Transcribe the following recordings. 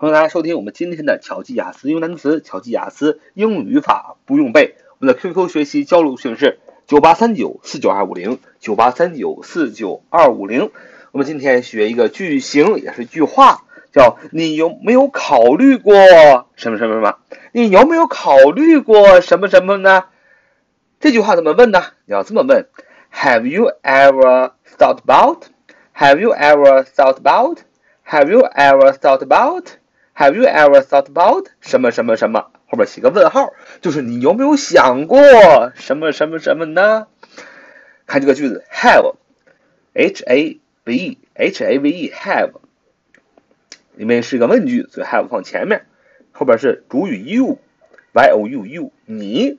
欢迎大家收听我们今天的巧记雅思英语单词、巧记雅思英语语法不用背。我们的 QQ 学习交流群是九八三九四九二五零九八三九四九二五零。我们今天学一个句型，也是句话，叫你有没有考虑过什么什么什么？你有没有考虑过什么什么呢？这句话怎么问呢？你要这么问：Have you ever thought about? Have you ever thought about? Have you ever thought about? Have you ever thought about 什么什么什么？后边写个问号，就是你有没有想过什么什么什么呢？看这个句子，have，h a v e，h a v e，have，里面是一个问句，所以 have 放前面，后边是主语 you，y o u you，你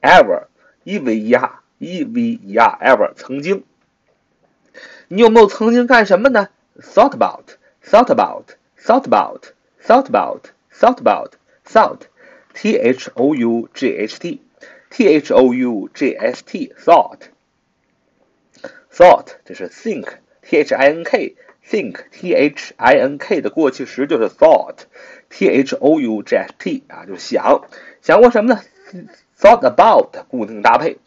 ，ever，e v e r，e v e r，ever，曾经。你有没有曾经干什么呢？Thought about, thought about, thought about, thought about, thought about, thought, t h o u g h t, t h o u g h t, thought, thought 这是 think, t h i n k, think, t h i n k 的过去时就是 thought, t h o u g h t 啊，就是想想过什么呢？Thought about 固定搭配，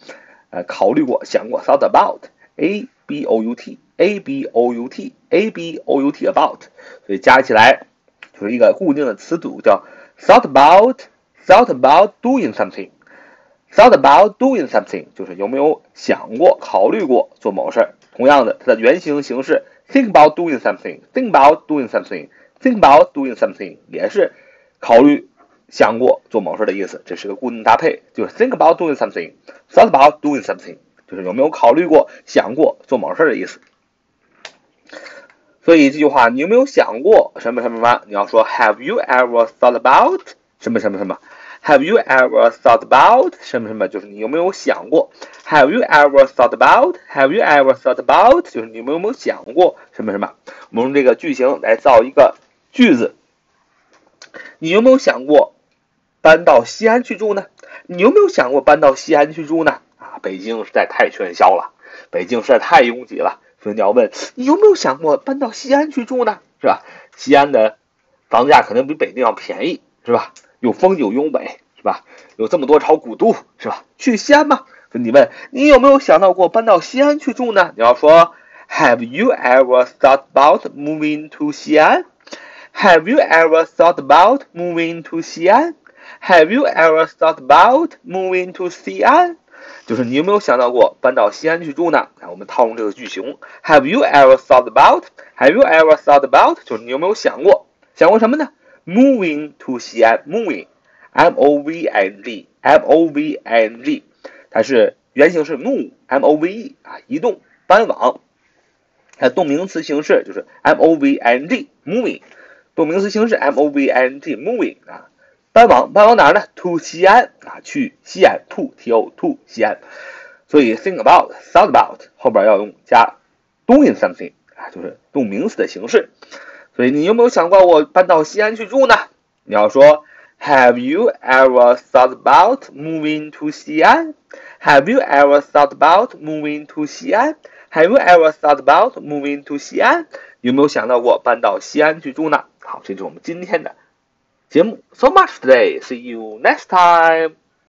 呃，考虑过，想过，thought about, a b o u t。a b o u t a b o u t about，所以加起来 就是一个固定的词组，叫 thought about thought about doing something thought about doing something，就是有没有想过、考虑过做某事儿。同样的，它的原型形式 think about doing something think about doing something think about doing something 也是考虑、想过做某事的意思。这是个固定搭配，就是 think about doing something thought about doing something，就是有没有考虑过、想过做某事的意思。所以这句话，你有没有想过什么什么什么？你要说 Have you ever thought about 什么什么什么？Have you ever thought about 什么什么？就是你有没有想过？Have you ever thought about？Have you ever thought about？就是你有没有想过什么什么？我们用这个句型来造一个句子。你有没有想过搬到西安去住呢？你有没有想过搬到西安去住呢？啊，北京实在太喧嚣了，北京实在太拥挤了。所以你要问，你有没有想过搬到西安去住呢？是吧？西安的房价可能比北京要便宜，是吧？有风景优美，是吧？有这么多朝古都，是吧？去西安吗？所以你问，你有没有想到过搬到西安去住呢？你要说，Have you ever thought about moving to 西安？Have you ever thought about moving to 西安？Have you ever thought about moving to 西安？就是你有没有想到过搬到西安去住呢？啊，我们套用这个句型，Have you ever thought about？Have you ever thought about？就是你有没有想过？想过什么呢？Moving to 西安，moving，m o v i n g，m o v i n g，它是原型是 move，M O V E 啊，移动、搬往。它动名词形式就是 m o v i n g，moving 动名词形式 m o v i n g，moving 啊。搬往搬往哪儿呢？To 西安啊，去西安。To T O To 西安。所以 think about thought about 后边要用加 doing something 啊，就是动名词的形式。所以你有没有想过我搬到西安去住呢？你要说 Have you ever thought about moving to 西安？Have you ever thought about moving to 西安？Have you ever thought about moving to 西安？有没有想到过搬到西安去住呢？好，这就是我们今天的。节目 so much today. See you next time.